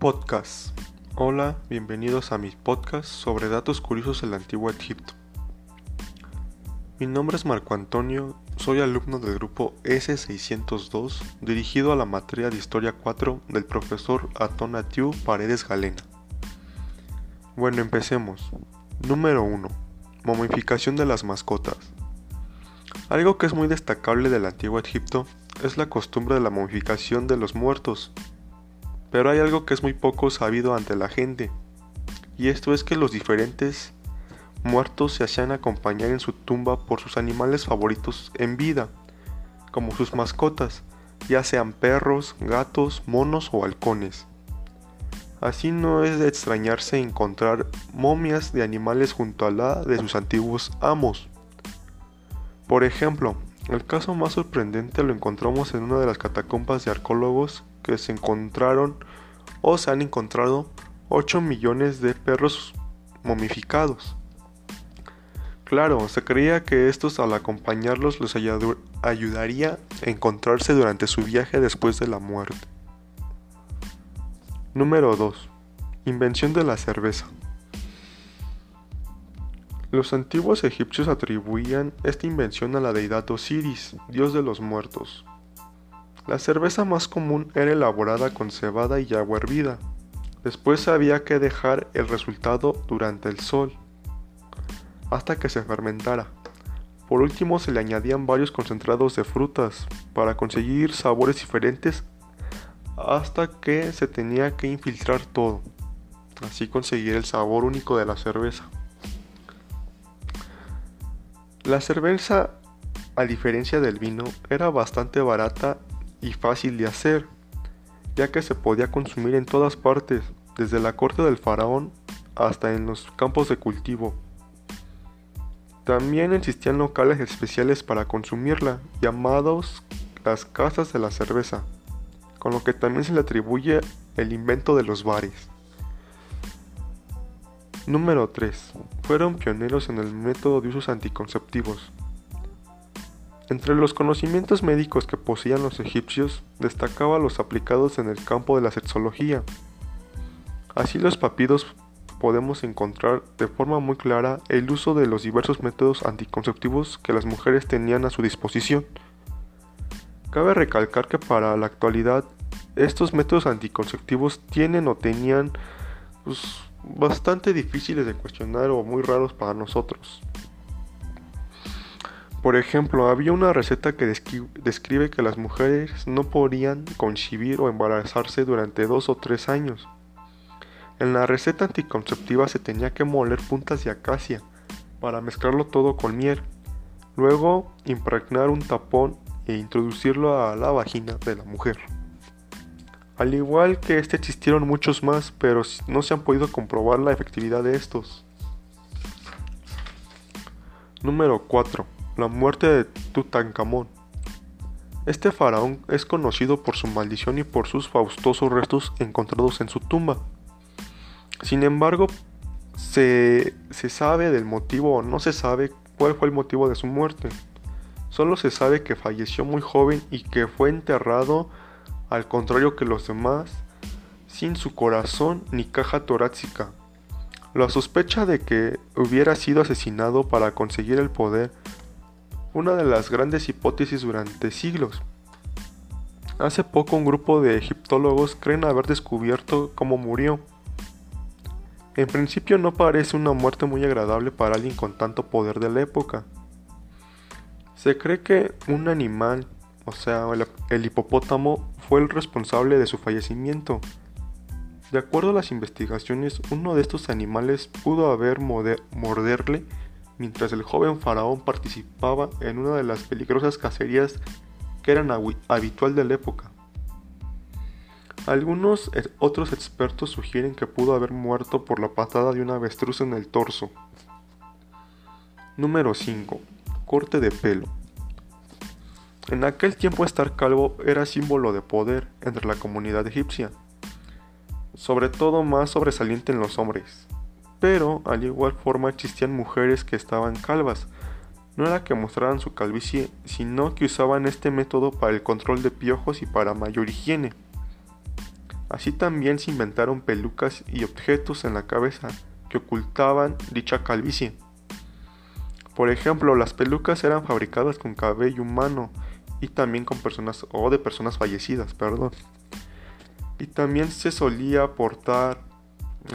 Podcast. Hola, bienvenidos a mi podcast sobre datos curiosos del antiguo Egipto. Mi nombre es Marco Antonio, soy alumno del grupo S602 dirigido a la materia de Historia 4 del profesor Atonatiu Paredes Galena. Bueno, empecemos. Número 1. Momificación de las mascotas. Algo que es muy destacable del antiguo Egipto es la costumbre de la momificación de los muertos. Pero hay algo que es muy poco sabido ante la gente, y esto es que los diferentes muertos se hacían acompañar en su tumba por sus animales favoritos en vida, como sus mascotas, ya sean perros, gatos, monos o halcones. Así no es de extrañarse encontrar momias de animales junto a la de sus antiguos amos. Por ejemplo, el caso más sorprendente lo encontramos en una de las catacumbas de arqueólogos que se encontraron o se han encontrado 8 millones de perros momificados. Claro, se creía que estos al acompañarlos les ayudaría a encontrarse durante su viaje después de la muerte. Número 2. Invención de la cerveza. Los antiguos egipcios atribuían esta invención a la deidad Osiris, dios de los muertos. La cerveza más común era elaborada con cebada y agua hervida. Después había que dejar el resultado durante el sol hasta que se fermentara. Por último se le añadían varios concentrados de frutas para conseguir sabores diferentes hasta que se tenía que infiltrar todo, así conseguir el sabor único de la cerveza. La cerveza, a diferencia del vino, era bastante barata y fácil de hacer, ya que se podía consumir en todas partes, desde la corte del faraón hasta en los campos de cultivo. También existían locales especiales para consumirla, llamados las casas de la cerveza, con lo que también se le atribuye el invento de los bares. Número 3. Fueron pioneros en el método de usos anticonceptivos. Entre los conocimientos médicos que poseían los egipcios, destacaba los aplicados en el campo de la sexología. Así los papidos podemos encontrar de forma muy clara el uso de los diversos métodos anticonceptivos que las mujeres tenían a su disposición. Cabe recalcar que para la actualidad estos métodos anticonceptivos tienen o tenían pues, bastante difíciles de cuestionar o muy raros para nosotros. Por ejemplo, había una receta que describe que las mujeres no podían concebir o embarazarse durante dos o tres años. En la receta anticonceptiva se tenía que moler puntas de acacia para mezclarlo todo con miel. Luego impregnar un tapón e introducirlo a la vagina de la mujer. Al igual que este existieron muchos más, pero no se han podido comprobar la efectividad de estos. Número 4. La muerte de Tutankamón. Este faraón es conocido por su maldición y por sus faustosos restos encontrados en su tumba. Sin embargo, se, sabe del motivo o no se sabe cuál fue el motivo de su muerte. Solo se sabe que falleció muy joven y que fue enterrado al contrario que los demás, sin su corazón ni caja torácica. La sospecha de que hubiera sido asesinado para conseguir el poder, una de las grandes hipótesis durante siglos. Hace poco un grupo de egiptólogos creen haber descubierto cómo murió. En principio no parece una muerte muy agradable para alguien con tanto poder de la época. Se cree que un animal, o sea, el, hipopótamo, fue el responsable de su fallecimiento. De acuerdo a las investigaciones, uno de estos animales pudo haber morderle mientras el joven faraón participaba en una de las peligrosas cacerías que eran habitual de la época. Algunos otros expertos sugieren que pudo haber muerto por la patada de una avestruz en el torso. Número 5. Corte de pelo. En aquel tiempo estar calvo era símbolo de poder entre la comunidad egipcia, sobre todo más sobresaliente en los hombres. Pero al igual forma existían mujeres que estaban calvas. No era que mostraran su calvicie, sino que usaban este método para el control de piojos y para mayor higiene. Así también se inventaron pelucas y objetos en la cabeza que ocultaban dicha calvicie. Por ejemplo, las pelucas eran fabricadas con cabello humano y también con personas o de personas fallecidas, perdón. Y también se solía portar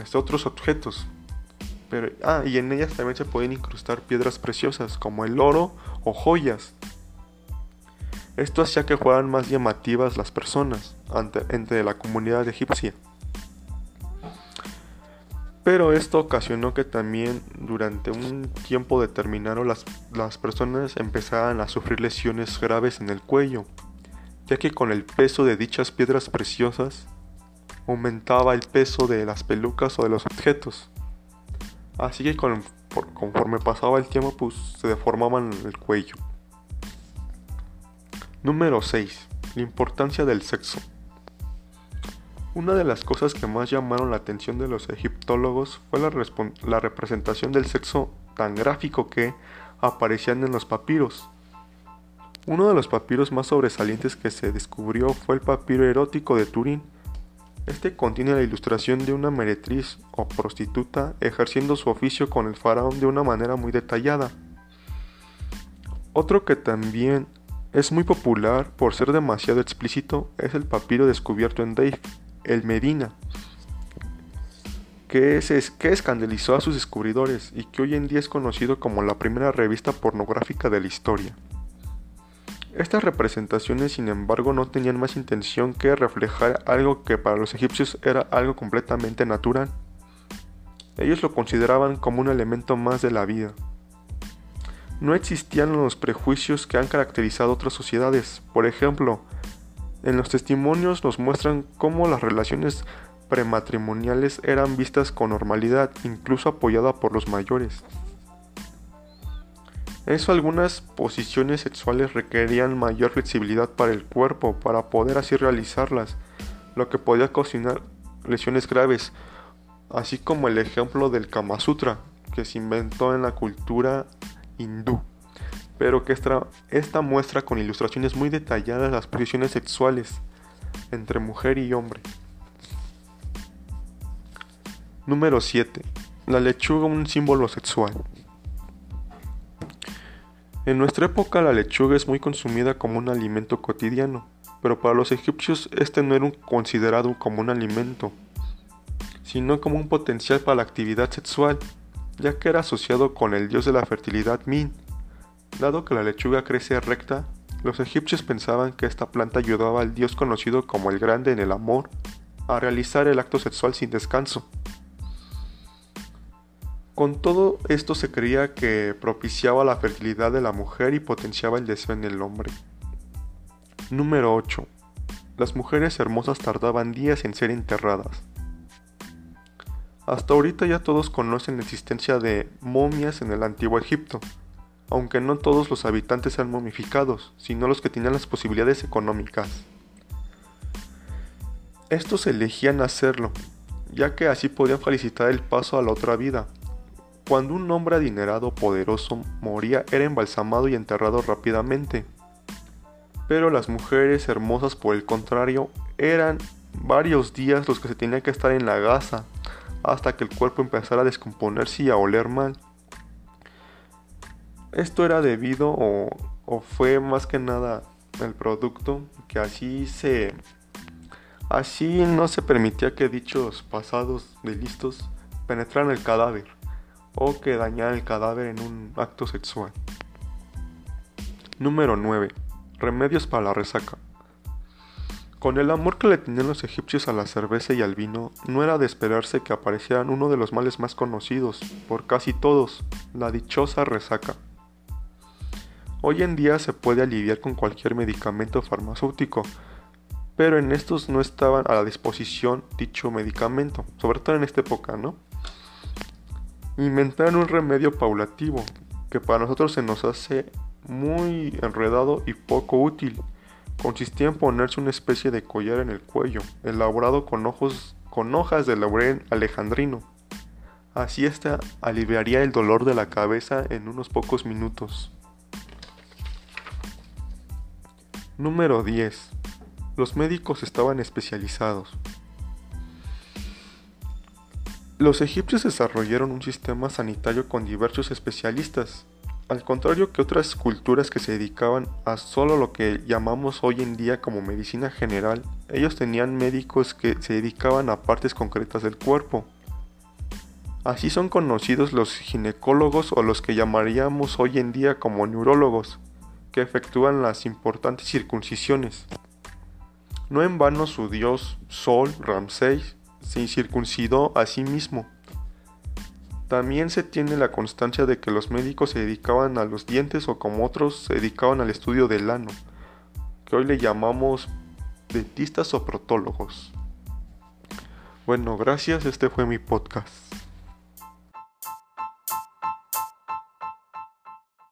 este, otros objetos. Pero, ah, y en ellas también se pueden incrustar piedras preciosas como el oro o joyas. Esto hacía que fueran más llamativas las personas entre la comunidad egipcia. Pero esto ocasionó que también durante un tiempo determinado las, las personas empezaran a sufrir lesiones graves en el cuello, ya que con el peso de dichas piedras preciosas aumentaba el peso de las pelucas o de los objetos. Así que conforme pasaba el tiempo pues se deformaban el cuello. Número 6. La importancia del sexo. Una de las cosas que más llamaron la atención de los egiptólogos fue la, la, representación del sexo tan gráfico que aparecían en los papiros. Uno de los papiros más sobresalientes que se descubrió fue el papiro erótico de Turín. Este contiene la ilustración de una meretriz o prostituta ejerciendo su oficio con el faraón de una manera muy detallada. Otro que también es muy popular por ser demasiado explícito es el papiro descubierto en Dave, el Medina, que, que escandalizó a sus descubridores y que hoy en día es conocido como la primera revista pornográfica de la historia. Estas representaciones, sin embargo, no tenían más intención que reflejar algo que para los egipcios era algo completamente natural. Ellos lo consideraban como un elemento más de la vida no existían los prejuicios que han caracterizado otras sociedades. Por ejemplo, en los testimonios nos muestran cómo las relaciones prematrimoniales eran vistas con normalidad, incluso apoyada por los mayores. Eso algunas posiciones sexuales requerían mayor flexibilidad para el cuerpo para poder así realizarlas, lo que podía ocasionar lesiones graves, así como el ejemplo del Kama Sutra, que se inventó en la cultura hindú, pero que esta, muestra con ilustraciones muy detalladas las posiciones sexuales entre mujer y hombre. Número 7. La lechuga un símbolo sexual. En nuestra época la lechuga es muy consumida como un alimento cotidiano, pero para los egipcios este no era considerado como un alimento, sino como un potencial para la actividad sexual ya que era asociado con el dios de la fertilidad Min. Dado que la lechuga crece recta, los egipcios pensaban que esta planta ayudaba al dios conocido como el Grande en el amor a realizar el acto sexual sin descanso. Con todo esto se creía que propiciaba la fertilidad de la mujer y potenciaba el deseo en el hombre. Número 8. Las mujeres hermosas tardaban días en ser enterradas. Hasta ahorita ya todos conocen la existencia de momias en el antiguo Egipto, aunque no todos los habitantes sean momificados, sino los que tenían las posibilidades económicas. Estos elegían hacerlo, ya que así podían felicitar el paso a la otra vida. Cuando un hombre adinerado poderoso moría era embalsamado y enterrado rápidamente. Pero las mujeres hermosas por el contrario eran varios días los que se tenían que estar en la gasa hasta que el cuerpo empezara a descomponerse y a oler mal. Esto era debido o, fue más que nada el producto que así se así no se permitía que dichos pasados de listos penetraran el cadáver o que dañaran el cadáver en un acto sexual. Número 9. Remedios para la resaca. Con el amor que le tenían los egipcios a la cerveza y al vino, no era de esperarse que aparecieran uno de los males más conocidos por casi todos, la dichosa resaca. Hoy en día se puede aliviar con cualquier medicamento farmacéutico, pero en estos no estaban a la disposición dicho medicamento, sobre todo en esta época, ¿no? Inventaron un remedio paulativo, que para nosotros se nos hace muy enredado y poco útil Consistía en ponerse una especie de collar en el cuello, elaborado con, hojas de laurel alejandrino. Así ésta aliviaría el dolor de la cabeza en unos pocos minutos. Número 10. Los médicos estaban especializados. Los egipcios desarrollaron un sistema sanitario con diversos especialistas, al contrario que otras culturas que se dedicaban a solo lo que llamamos hoy en día como medicina general, ellos tenían médicos que se dedicaban a partes concretas del cuerpo. Así son conocidos los ginecólogos o los que llamaríamos hoy en día como neurólogos, que efectúan las importantes circuncisiones. No en vano su dios Sol, Ramsés, se circuncidó a sí mismo. También se tiene la constancia de que los médicos se dedicaban a los dientes o como otros se dedicaban al estudio del ano, que hoy le llamamos dentistas o protólogos. Bueno, gracias, este fue mi podcast.